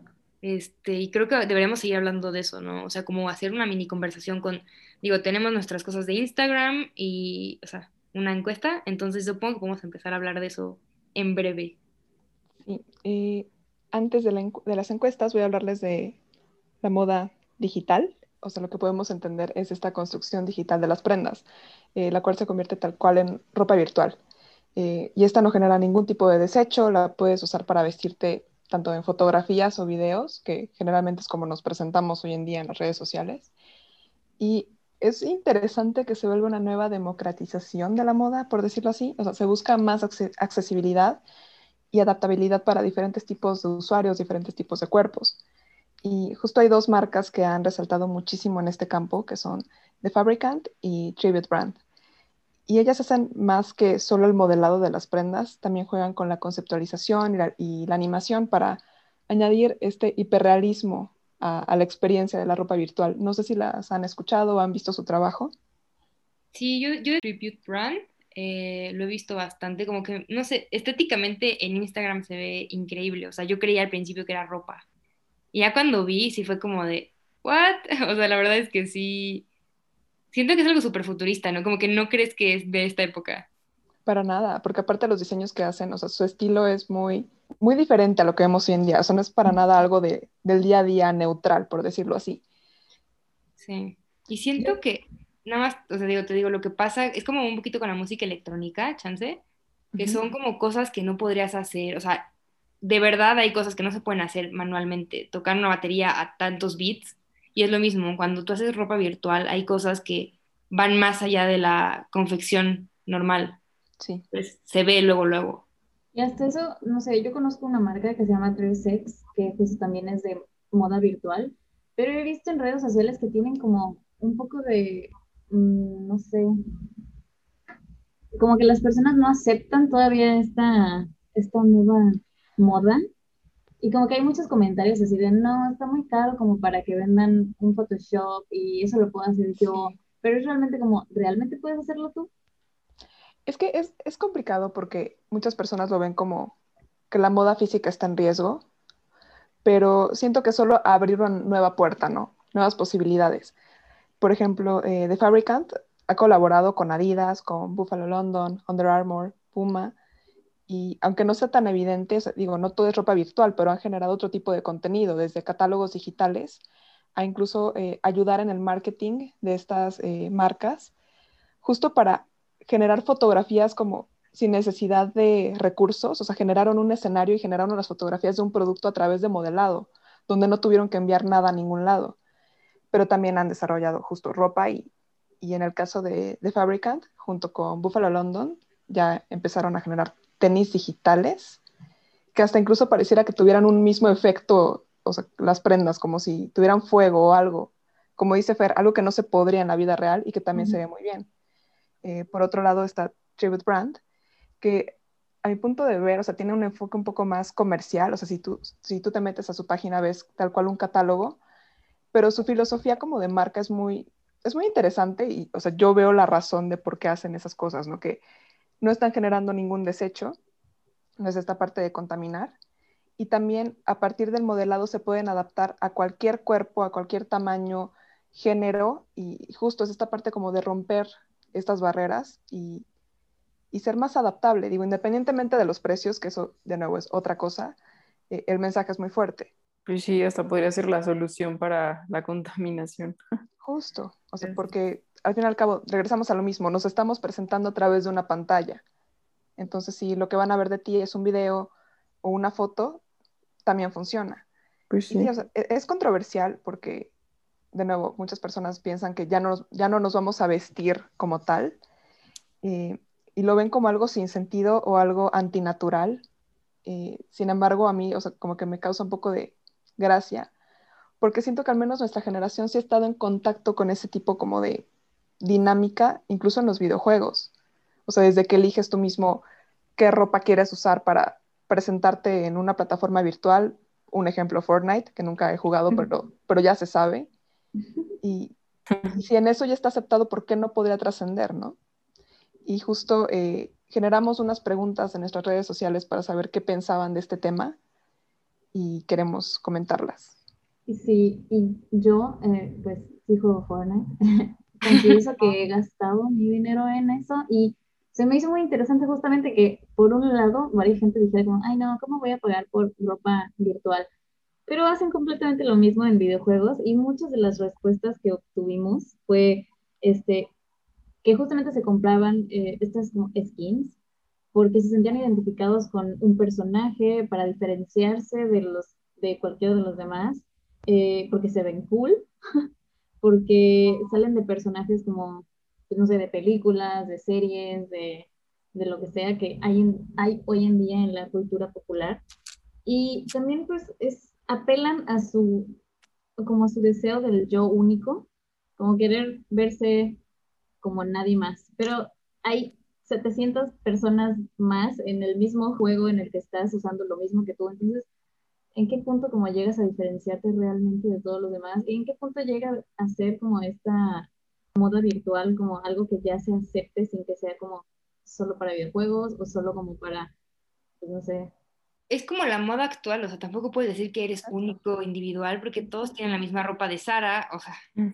Este, y creo que deberíamos seguir hablando de eso, ¿no? O sea, como hacer una mini conversación con, digo, tenemos nuestras cosas de Instagram y, o sea, una encuesta, entonces supongo que podemos empezar a hablar de eso en breve. Sí, y antes de, las encuestas voy a hablarles de la moda digital, o sea, lo que podemos entender es esta construcción digital de las prendas, eh, la cual se convierte tal cual en ropa virtual. Eh, y esta no genera ningún tipo de desecho, la puedes usar para vestirte tanto en fotografías o videos, que generalmente es como nos presentamos hoy en día en las redes sociales. Y es interesante que se vuelva una nueva democratización de la moda, por decirlo así. O sea, se busca más accesibilidad y adaptabilidad para diferentes tipos de usuarios, diferentes tipos de cuerpos. Y justo hay dos marcas que han resaltado muchísimo en este campo, que son The Fabricant y Tribute Brand. Y ellas hacen más que solo el modelado de las prendas, también juegan con la conceptualización y la, animación para añadir este hiperrealismo a, la experiencia de la ropa virtual. No sé si las han escuchado o han visto su trabajo. Sí, yo, yo Tribute Brand eh, lo he visto bastante, como que, no sé, estéticamente en Instagram se ve increíble, o sea, yo creía al principio que era ropa. Y ya cuando vi, sí fue como de, ¿what? O sea, la verdad es que sí, siento que es algo súper futurista, ¿no? Como que no crees que es de esta época. Para nada, porque aparte de los diseños que hacen, o sea, su estilo es muy, muy diferente a lo que vemos hoy en día. O sea, no es para nada algo de, del día a día neutral, por decirlo así. Sí. Y siento que, nada más, o sea, digo, te digo, lo que pasa es como un poquito con la música electrónica, chance, que son como cosas que no podrías hacer. O sea, de verdad hay cosas que no se pueden hacer manualmente. Tocar una batería a tantos beats. Y es lo mismo, cuando tú haces ropa virtual, hay cosas que van más allá de la confección normal. Sí. Pues se ve luego, luego. Y hasta eso, no sé, yo conozco una marca que se llama Dressex, que justo también es de moda virtual, pero he visto en redes sociales que tienen como un poco de, mm, no sé, como que las personas no aceptan todavía esta, esta nueva moda. Y como que hay muchos comentarios así de, no, está muy caro como para que vendan un Photoshop y eso lo puedo hacer yo. Pero es realmente como, ¿realmente puedes hacerlo tú? Es que es, es complicado porque muchas personas lo ven como que la moda física está en riesgo, pero siento que solo abrir una nueva puerta, ¿no? Nuevas posibilidades. Por ejemplo, eh, The Fabricant ha colaborado con Adidas, con Buffalo London, Under Armour, Puma, y aunque no sea tan evidente, digo, no todo es ropa virtual, pero han generado otro tipo de contenido, desde catálogos digitales a incluso eh, ayudar en el marketing de estas eh, marcas, justo para generar fotografías como sin necesidad de recursos, o sea, generaron un escenario y generaron las fotografías de un producto a través de modelado, donde no tuvieron que enviar nada a ningún lado. Pero también han desarrollado justo ropa y, y en el caso de, de Fabricant, junto con Buffalo London, ya empezaron a generar tenis digitales que hasta incluso pareciera que tuvieran un mismo efecto, o sea, las prendas, como si tuvieran fuego o algo. Como dice Fer, algo que no se podría en la vida real y que también se ve muy bien. Eh, por otro lado está Tribute Brand, que a mi punto de ver, o sea, tiene un enfoque un poco más comercial, o sea, si tú, si tú te metes a su página ves tal cual un catálogo, pero su filosofía como de marca es muy, es muy interesante y, o sea, yo veo la razón de por qué hacen esas cosas, ¿no? Que no están generando ningún desecho, no es esta parte de contaminar, y también a partir del modelado se pueden adaptar a cualquier cuerpo, a cualquier tamaño, género, y justo es esta parte como de romper estas barreras y, ser más adaptable. Digo, independientemente de los precios, que eso de nuevo es otra cosa, eh, el mensaje es muy fuerte. Pues sí, hasta podría ser la solución para la contaminación. Justo, o sea, porque al fin y al cabo regresamos a lo mismo, nos estamos presentando a través de una pantalla. Entonces, si lo que van a ver de ti es un video o una foto, también funciona. Pues sí. E, es controversial porque de nuevo, muchas personas piensan que ya no, ya no nos vamos a vestir como tal eh, y lo ven como algo sin sentido o algo antinatural. Eh, sin embargo, a mí, o sea, como que me causa un poco de gracia, porque siento que al menos nuestra generación sí ha estado en contacto con ese tipo como de dinámica, incluso en los videojuegos. O sea, desde que eliges tú mismo qué ropa quieres usar para presentarte en una plataforma virtual, un ejemplo Fortnite, que nunca he jugado, pero, pero ya se sabe, y, si en eso ya está aceptado, ¿por qué no podría trascender, no? Y justo eh, generamos unas preguntas en nuestras redes sociales para saber qué pensaban de este tema y queremos comentarlas. Sí, y yo, eh, pues, sí juego Fortnite. Confieso que he gastado mi dinero en eso y se me hizo muy interesante justamente que, por un lado, varias gente dijera como, ay, no, ¿cómo voy a pagar por ropa virtual? pero hacen completamente lo mismo en videojuegos y muchas de las respuestas que obtuvimos fue este, que justamente se compraban eh, estas skins porque se sentían identificados con un personaje para diferenciarse de, los, de cualquiera de los demás, eh, porque se ven cool, porque salen de personajes como, pues, no sé, de películas, de series, de, de lo que sea que hay, hay hoy en día en la cultura popular. Y también pues es apelan a su, como a su deseo del yo único, como querer verse como nadie más. Pero hay 700 personas más en el mismo juego en el que estás usando lo mismo que tú. Entonces, en qué punto como llegas a diferenciarte realmente de todos los demás y en qué punto llega a ser como esta moda virtual como algo que ya se acepte sin que sea como solo para videojuegos o solo como para, pues no sé. Es como la moda actual, o sea, tampoco puedes decir que eres único, individual, porque todos tienen la misma ropa de Sara, o sea, mm.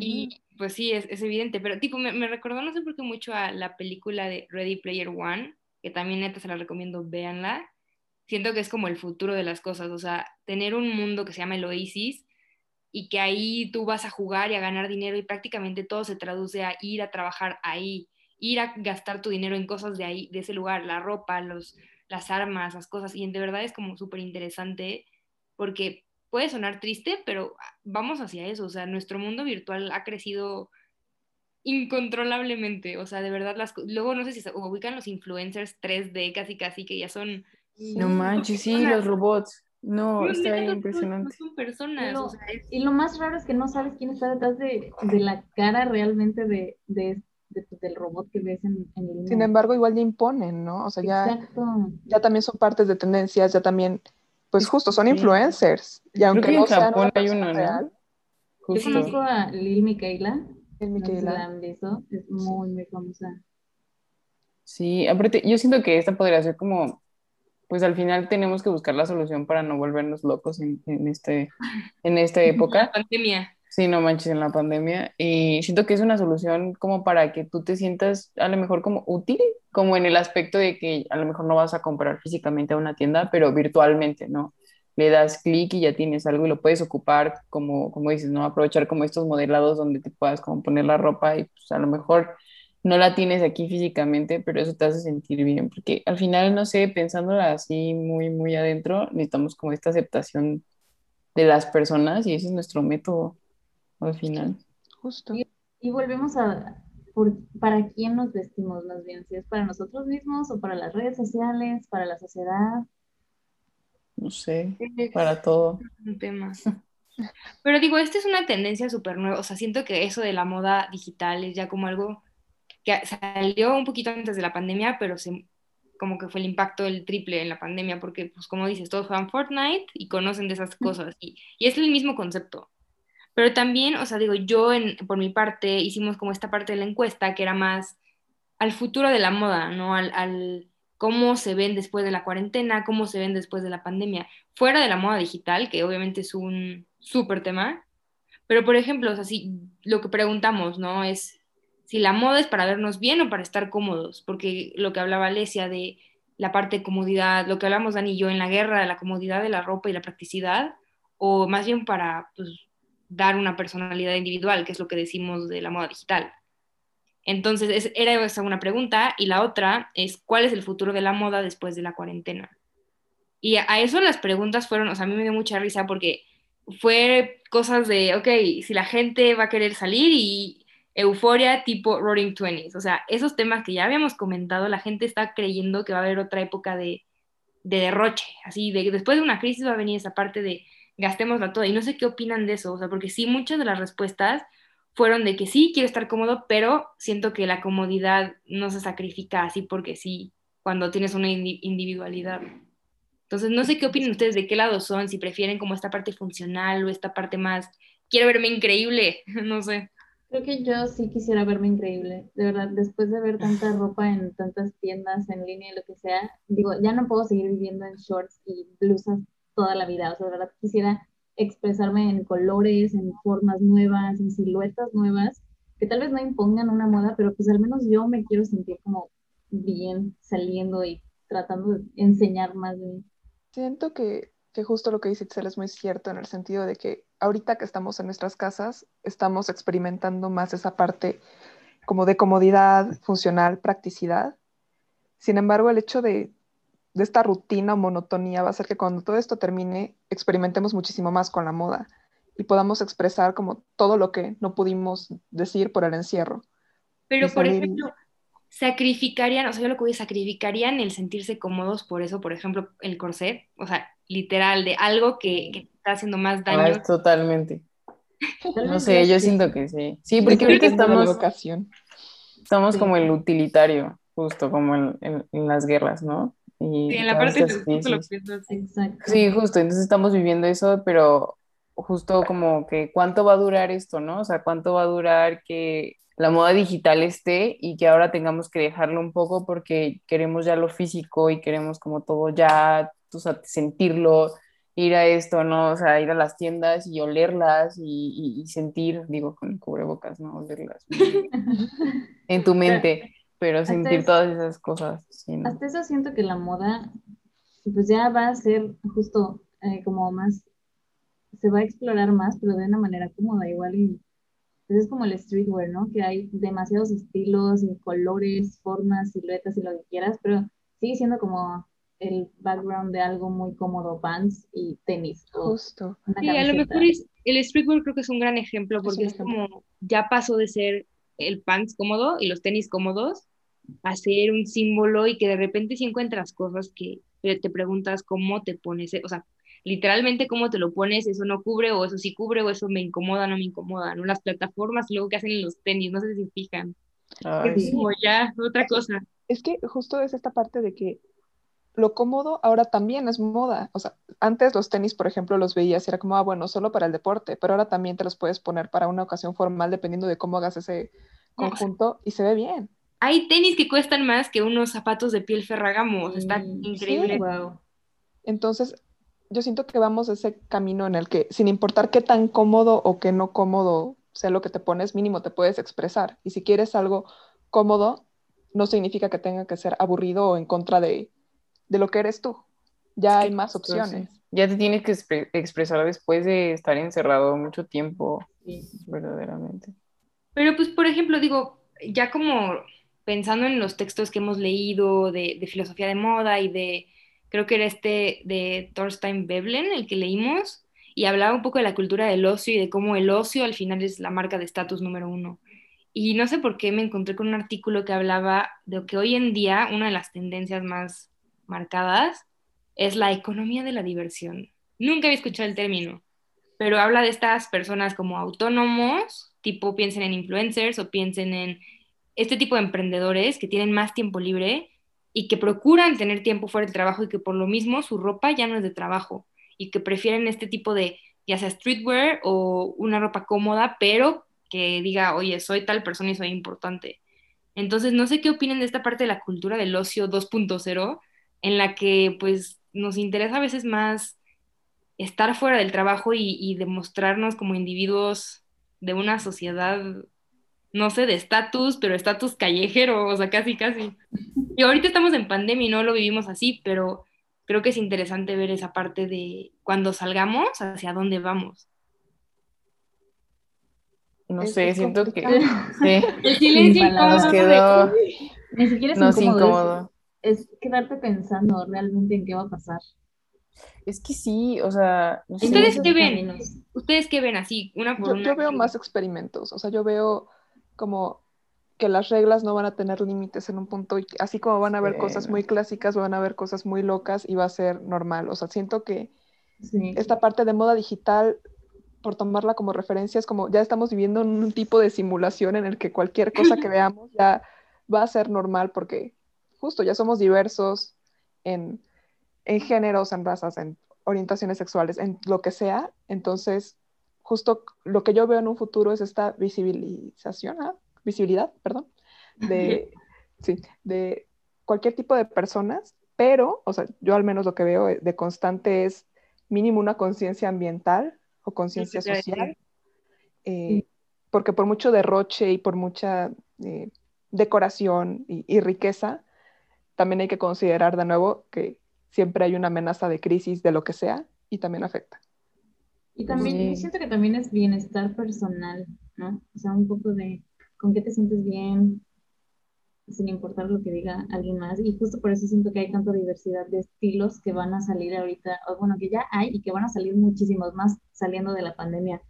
y pues sí, es, es evidente, pero tipo, me, me, recordó, no sé por qué mucho a la película de Ready Player One, que también neta se la recomiendo, véanla. Siento que es como el futuro de las cosas, o sea, tener un mundo que se llama el Oasis y que ahí tú vas a jugar y a ganar dinero y prácticamente todo se traduce a ir a trabajar ahí, ir a gastar tu dinero en cosas de ahí, de ese lugar, la ropa, los, las armas, las cosas, y de verdad es como súper interesante porque puede sonar triste, pero vamos hacia eso, o sea, nuestro mundo virtual ha crecido incontrolablemente, o sea, de verdad, las, luego no sé si se ubican los influencers 3D casi casi que ya son... No manches, sí, los robots. No, está impresionante. son personas. Y lo, más raro es que no sabes quién está detrás de, de la cara realmente de, de, del robot que ves en, en el Sin embargo, igual ya imponen, ¿no? O sea, ya, ya también son partes de tendencias, ya también, pues justo son influencers. Y aunque no sean hay uno, real, Yo conozco a Lil Miquela. Lil Miquela. No es muy, muy famosa. Sí, aparte, yo siento que esta podría ser como pues al final tenemos que buscar la solución para no volvernos locos en, en este, en esta época. La pandemia. Sí, no manches, en la pandemia. Y siento que es una solución como para que tú te sientas a lo mejor como útil, como en el aspecto de que a lo mejor no vas a comprar físicamente a una tienda, pero virtualmente, ¿no? Le das clic y ya tienes algo y lo puedes ocupar como, como dices, ¿no? Aprovechar como estos modelados donde te puedas como poner la ropa y pues a lo mejor no la tienes aquí físicamente, pero eso te hace sentir bien, porque al final, no sé, pensándola así muy, muy adentro, necesitamos como esta aceptación de las personas y ese es nuestro método al final. Justo. Y, volvemos a, por, ¿para quién nos vestimos más bien? Si es para nosotros mismos o para las redes sociales, para la sociedad. No sé, para todo. Un tema. Pero digo, esta es una tendencia súper nueva, o sea, siento que eso de la moda digital es ya como algo que salió un poquito antes de la pandemia, pero se, como que fue el impacto el triple en la pandemia, porque, pues como dices, todos juegan Fortnite y conocen de esas cosas, y, y es el mismo concepto. Pero también, o sea, digo, yo en, por mi parte hicimos como esta parte de la encuesta que era más al futuro de la moda, ¿no? Al, al cómo se ven después de la cuarentena, cómo se ven después de la pandemia, fuera de la moda digital, que obviamente es un súper tema, pero por ejemplo, o sea, si lo que preguntamos, ¿no? Es si la moda es para vernos bien o para estar cómodos, porque lo que hablaba Alesia de la parte de comodidad, lo que hablamos Dani y yo en la guerra, de la comodidad de la ropa y la practicidad, o más bien para pues, dar una personalidad individual, que es lo que decimos de la moda digital. Entonces, era esa una pregunta, y la otra es, ¿cuál es el futuro de la moda después de la cuarentena? Y a eso las preguntas fueron, o sea, a mí me dio mucha risa porque fue cosas de, ok, si la gente va a querer salir y euforia tipo Roaring Twenties. O sea, esos temas que ya habíamos comentado, la gente está creyendo que va a haber otra época de, derroche, así, de después de una crisis va a venir esa parte de gastémosla toda. Y no sé qué opinan de eso, o sea, porque sí, muchas de las respuestas fueron de que sí, quiero estar cómodo, pero siento que la comodidad no se sacrifica así porque sí, cuando tienes una individualidad. Entonces, no sé qué opinan ustedes, de qué lado son, si prefieren como esta parte funcional o esta parte más, quiero verme increíble, no sé. Creo que yo sí quisiera verme increíble, de verdad, después de ver tanta ropa en tantas tiendas en línea y lo que sea, digo, ya no puedo seguir viviendo en shorts y blusas toda la vida, o sea, de verdad quisiera expresarme en colores, en formas nuevas, en siluetas nuevas, que tal vez no impongan una moda, pero pues al menos yo me quiero sentir como bien saliendo y tratando de enseñar más de mí. Siento que, que justo lo que dice Itzel es muy cierto en el sentido de que ahorita que estamos en nuestras casas, estamos experimentando más esa parte como de comodidad, funcional, practicidad. Sin embargo, el hecho de, esta rutina o monotonía va a hacer que cuando todo esto termine, experimentemos muchísimo más con la moda y podamos expresar como todo lo que no pudimos decir por el encierro. Pero, por ejemplo, sacrificarían, o sea, yo lo que voy, sacrificarían el sentirse cómodos por eso, por ejemplo, el corset, o sea, literal, de algo que, está haciendo más ah, daño. totalmente. No sé, yo siento que sí. Sí, porque ahorita estamos, estamos como el utilitario, justo como en, las guerras, ¿no? Y sí, en la parte de justo lo pienso así. Sí, justo, entonces estamos viviendo eso, pero justo como que cuánto va a durar esto, ¿no? O sea, cuánto va a durar que la moda digital esté y que ahora tengamos que dejarlo un poco porque queremos ya lo físico y queremos como todo ya, tú sabes, sentirlo, ir a esto, ¿no? O sea, ir a las tiendas y olerlas y, sentir, digo, con cubrebocas, ¿no? Olerlas en tu mente, pero sentir todas esas cosas. Hasta eso siento que la moda, pues ya va a ser justo eh, como más, se va a explorar más, pero de una manera cómoda, igual y pues es como el streetwear, ¿no? Que hay demasiados estilos, colores, formas, siluetas y lo que quieras, pero sigue siendo como el background de algo muy cómodo, pants y tenis. Justo. Sí, a lo mejor es, el streetwear creo que es un gran ejemplo porque es, como ya pasó de ser el pants cómodo y los tenis cómodos a ser un símbolo y que de repente si encuentras cosas que te preguntas cómo te pones, o sea, literalmente cómo te lo pones, eso no cubre o eso sí cubre o eso me incomoda, no me incomoda, ¿no? Las plataformas luego que hacen en los tenis, no sé si fijan. es como ya otra cosa. Es que justo es esta parte de que lo cómodo ahora también es moda. O sea, antes los tenis, por ejemplo, los veías y era como, ah, bueno, solo para el deporte, pero ahora también te los puedes poner para una ocasión formal dependiendo de cómo hagas ese conjunto y se ve bien. Hay tenis que cuestan más que unos zapatos de piel ferragamo, está increíble. Entonces, yo siento que vamos ese camino en el que, sin importar qué tan cómodo o qué no cómodo sea lo que te pones, mínimo te puedes expresar. Y si quieres algo cómodo, no significa que tenga que ser aburrido o en contra de de lo que eres tú. Ya hay más opciones. Ya te tienes que expresar después de estar encerrado mucho tiempo, verdaderamente. Pero pues, por ejemplo, digo, ya como pensando en los textos que hemos leído de, de filosofía de moda y de, creo que era este de Thorstein Veblen, el que leímos, y hablaba un poco de la cultura del ocio y de cómo el ocio al final es la marca de estatus número uno. Y no sé por qué me encontré con un artículo que hablaba de que hoy en día una de las tendencias más marcadas es la economía de la diversión. Nunca había escuchado el término, pero habla de estas personas como autónomos, tipo piensen en influencers o piensen en este tipo de emprendedores que tienen más tiempo libre y que procuran tener tiempo fuera del trabajo y que por lo mismo su ropa ya no es de trabajo y que prefieren este tipo de, ya sea streetwear o una ropa cómoda, pero que diga, oye, soy tal persona y soy importante. Entonces, no sé qué opinen de esta parte de la cultura del ocio 2.0, en la que pues nos interesa a veces más estar fuera del trabajo y, demostrarnos como individuos de una sociedad, no sé, de estatus, pero estatus callejero, o sea, casi, casi. Y ahorita estamos en pandemia y no lo vivimos así, pero creo que es interesante ver esa parte de cuando salgamos, hacia dónde vamos. No sé, siento que sí. el silencio nos quedó Ni siquiera es incómodo es quedarte pensando realmente en qué va a pasar. Es que sí, o sea... ¿Ustedes qué ven? ¿Ustedes qué ven así? Una por yo, Yo veo más experimentos, o sea, yo veo como que las reglas no van a tener límites en un punto, y así como van a haber cosas muy clásicas, van a haber cosas muy locas y va a ser normal. O sea, siento que esta parte de moda digital, por tomarla como referencia, es como ya estamos viviendo en un tipo de simulación en el que cualquier cosa que veamos ya va a ser normal porque justo ya somos diversos en, géneros, en razas, en orientaciones sexuales, en lo que sea. Entonces, justo lo que yo veo en un futuro es esta visibilización, ¿ah? visibilidad, perdón, de, de cualquier tipo de personas, pero, o sea, yo al menos lo que veo de constante es mínimo una conciencia ambiental o conciencia social, eh, porque por mucho derroche y por mucha eh, decoración y, riqueza, también hay que considerar de nuevo que siempre hay una amenaza de crisis de lo que sea y también afecta. Y también yo siento que también es bienestar personal, ¿no? O sea, un poco de con qué te sientes bien, sin importar lo que diga alguien más. Y justo por eso siento que hay tanta diversidad de estilos que van a salir ahorita, o bueno, que ya hay y que van a salir muchísimos más saliendo de la pandemia.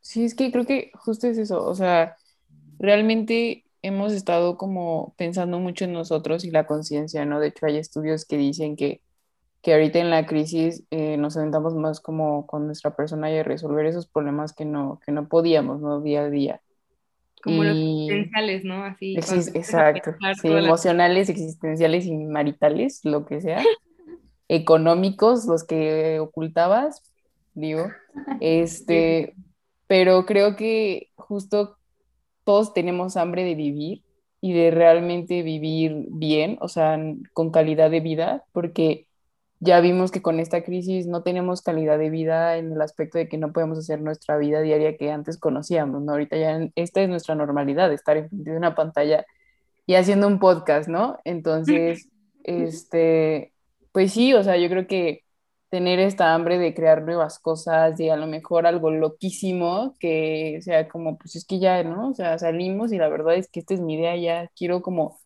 Sí, es que creo que justo es eso, o sea, realmente hemos estado como pensando mucho en nosotros y la conciencia, ¿no? De hecho, hay estudios que dicen que, que ahorita en la crisis eh, nos sentamos más como con nuestra persona y a resolver esos problemas que no, que no podíamos, ¿no? Día a día. Como los existenciales, ¿no? Así. exacto. Sí, emocionales, existenciales y maritales, lo que sea. Económicos, los que ocultabas, digo. Este, pero creo que justo todos tenemos hambre de vivir y de realmente vivir bien, o sea, con calidad de vida, porque ya vimos que con esta crisis no tenemos calidad de vida en el aspecto de que no podemos hacer nuestra vida diaria que antes conocíamos, ¿no? Ahorita ya esta es nuestra normalidad, estar enfrente de una pantalla y haciendo un podcast, ¿no? Entonces, este, pues sí, o sea, yo creo que tener esta hambre de crear nuevas cosas, de a lo mejor algo loquísimo, que sea como, pues es que ya, ¿no? O sea, salimos y la verdad es que esta es mi idea, ya quiero como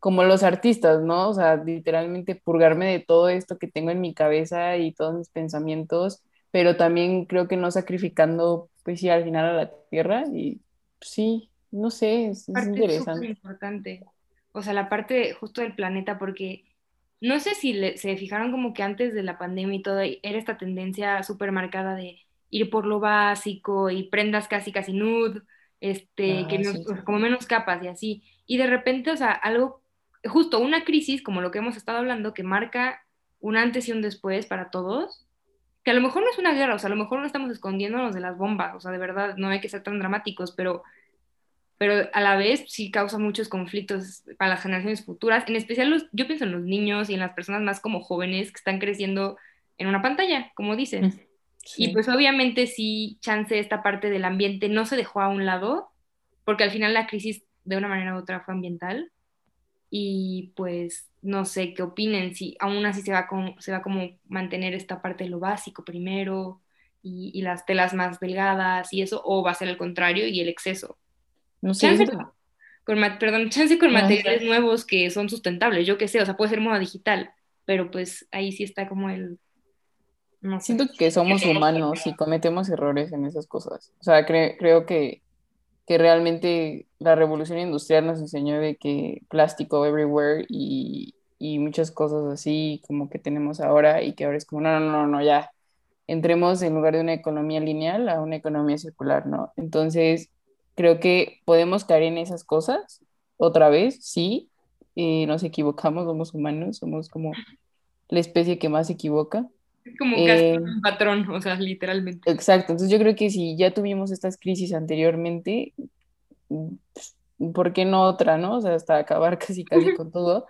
como los artistas, ¿no? O sea, literalmente purgarme de todo esto que tengo en mi cabeza y todos mis pensamientos, pero también creo que no sacrificando, pues sí, al final a la tierra y pues, sí, no sé, es, es interesante. importante. O sea, la parte justo del planeta, porque no sé si se fijaron como que antes de la pandemia y todo, era esta tendencia súper marcada de ir por lo básico y prendas casi, casi nude, este, ah, que como menos capas y así. Y de repente, o sea, algo justo una crisis como lo que hemos estado hablando, que marca un antes y un después para todos, que a lo mejor no es una guerra, o sea, a lo mejor no estamos escondiéndonos de las bombas, o sea, de verdad, no hay que ser tan dramáticos, pero, pero a la vez sí causa muchos conflictos para las generaciones futuras, en especial los, yo pienso en los niños y en las personas más como jóvenes que están creciendo en una pantalla, como dicen. Y pues obviamente sí, chance esta parte del ambiente no se dejó a un lado, porque al final la crisis de una manera u otra fue ambiental, y pues no sé qué opinen, si aún así se va, con, se va como mantener esta parte de lo básico primero y, las telas más delgadas y eso, o va a ser el contrario y el exceso. No sé. Chance con, perdón, chance con materiales nuevos que son sustentables, yo qué sé, o sea, puede ser moda digital, pero pues ahí sí está como el... No Siento que somos humanos y cometemos errores en esas cosas. O sea, creo que que realmente la revolución industrial nos enseñó de que plástico everywhere y, y, muchas cosas así como que tenemos ahora y que ahora es como, no, no, no, no, ya, entremos en lugar de una economía lineal a una economía circular, ¿no? Entonces, creo que podemos caer en esas cosas otra vez, sí, nos equivocamos, somos humanos, somos como la especie que más se equivoca, es como casi un patrón, o sea, literalmente. Exacto, entonces yo creo que si ya tuvimos estas crisis anteriormente, pues, ¿por qué no otra, no? O sea, hasta acabar casi casi con todo.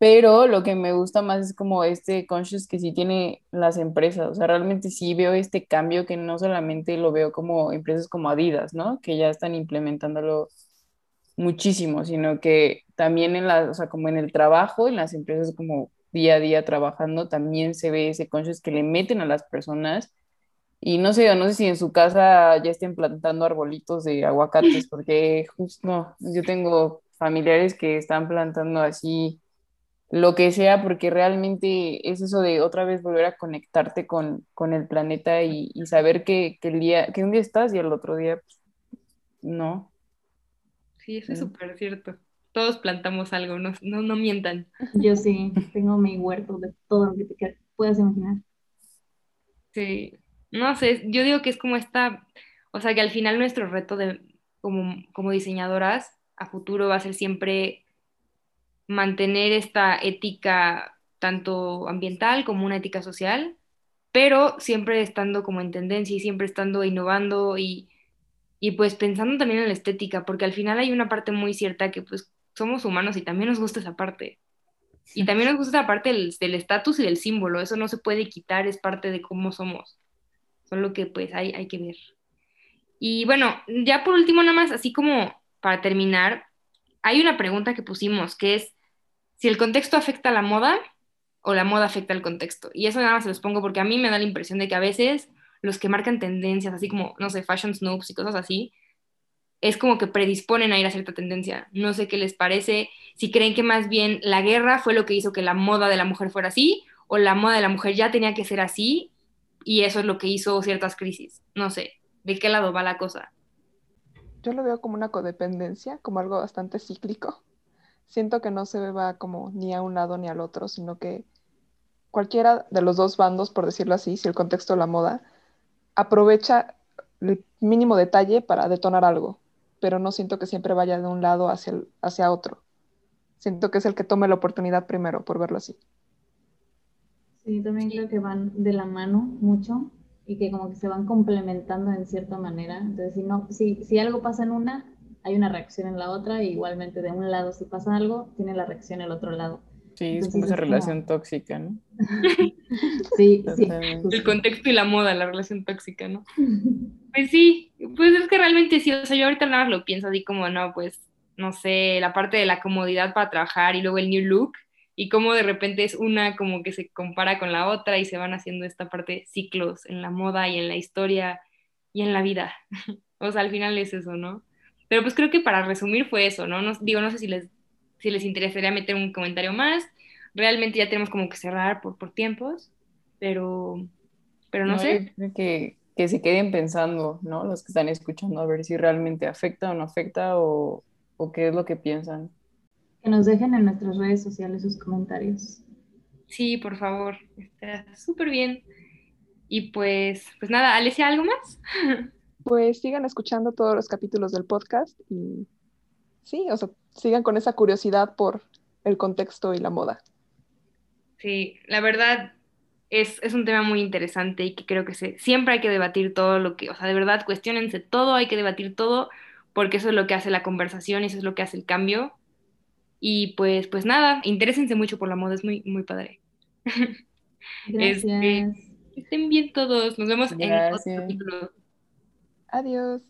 Pero lo que me gusta más es como este conscious que sí tiene las empresas, o sea, realmente sí veo este cambio que no solamente lo veo como empresas como Adidas, ¿no? Que ya están implementándolo muchísimo, sino que también en la, o sea, como en el trabajo, en las empresas como día a día trabajando, también se ve ese conscious que le meten a las personas. Y no sé, no sé si en su casa ya estén plantando arbolitos de aguacates, porque justo yo tengo familiares que están plantando así lo que sea, porque realmente es eso de otra vez volver a conectarte con, con el planeta y, saber que, que, el día, que un día estás y el otro día pues, no. Sí, eso es súper cierto todos plantamos algo, no, no, mientan. Yo sí, tengo mi huerto de todo lo que te puedas imaginar. Sí, no sé, yo digo que es como esta, o sea, que al final nuestro reto de, como, como diseñadoras a futuro va a ser siempre mantener esta ética tanto ambiental como una ética social, pero siempre estando como en tendencia y siempre estando innovando y, y pues pensando también en la estética, porque al final hay una parte muy cierta que pues somos humanos y también nos gusta esa parte. Y también nos gusta esa parte del estatus y del símbolo, eso no se puede quitar, es parte de cómo somos. Solo que pues hay, hay que ver. Y bueno, ya por último, nada más, así como para terminar, hay una pregunta que pusimos, que es si el contexto afecta a la moda o la moda afecta al contexto. Y eso nada más se los pongo porque a mí me da la impresión de que a veces los que marcan tendencias, así como, no sé, fashion snoops y cosas así, es como que predisponen a ir a cierta tendencia. No sé qué les parece, si creen que más bien la guerra fue lo que hizo que la moda de la mujer fuera así, o la moda de la mujer ya tenía que ser así, y eso es lo que hizo ciertas crisis. No sé, ¿de qué lado va la cosa? Yo lo veo como una codependencia, como algo bastante cíclico. Siento que no se va como ni a un lado ni al otro, sino que cualquiera de los dos bandos, por decirlo así, si el contexto la moda, aprovecha el mínimo detalle para detonar algo pero no siento que siempre vaya de un lado hacia, hacia otro. Siento que es el que tome la oportunidad primero, por verlo así. Sí, también creo que van de la mano mucho y que como que se van complementando en cierta manera. Entonces, si, no, si, si algo pasa en una, hay una reacción en la otra, y igualmente de un lado si pasa algo, tiene la reacción el otro lado. Sí, es como esa relación tóxica, ¿no? sí, sí. El contexto y la moda, la relación tóxica, ¿no? pues sí, pues es que realmente sí, o sea, yo ahorita nada más lo pienso así como, no, pues, no sé, la parte de la comodidad para trabajar y luego el new look, y cómo de repente es una como que se compara con la otra y se van haciendo esta parte de ciclos en la moda y en la historia y en la vida. o sea, al final es eso, ¿no? Pero pues creo que para resumir fue eso, ¿no? no digo, no sé si les, si les interesaría meter un comentario más. Realmente ya tenemos como que cerrar por, por tiempos, pero, pero no, sé. que, que se queden pensando, ¿no? Los que están escuchando, a ver si realmente afecta o no afecta o, o qué es lo que piensan. Que nos dejen en nuestras redes sociales sus comentarios. Sí, por favor, está súper bien. Y pues, pues nada, Alesia, ¿algo más? pues sigan escuchando todos los capítulos del podcast y sí, o sea, sigan con esa curiosidad por el contexto y la moda. Sí, la verdad es, un tema muy interesante y que creo que se, siempre hay que debatir todo lo que, o sea, de verdad, cuestionense todo, hay que debatir todo, porque eso es lo que hace la conversación y eso es lo que hace el cambio. Y pues, pues nada, interésense mucho por la moda, es muy, muy padre. Gracias. Este, estén bien todos, nos vemos en otro capítulo. Adiós.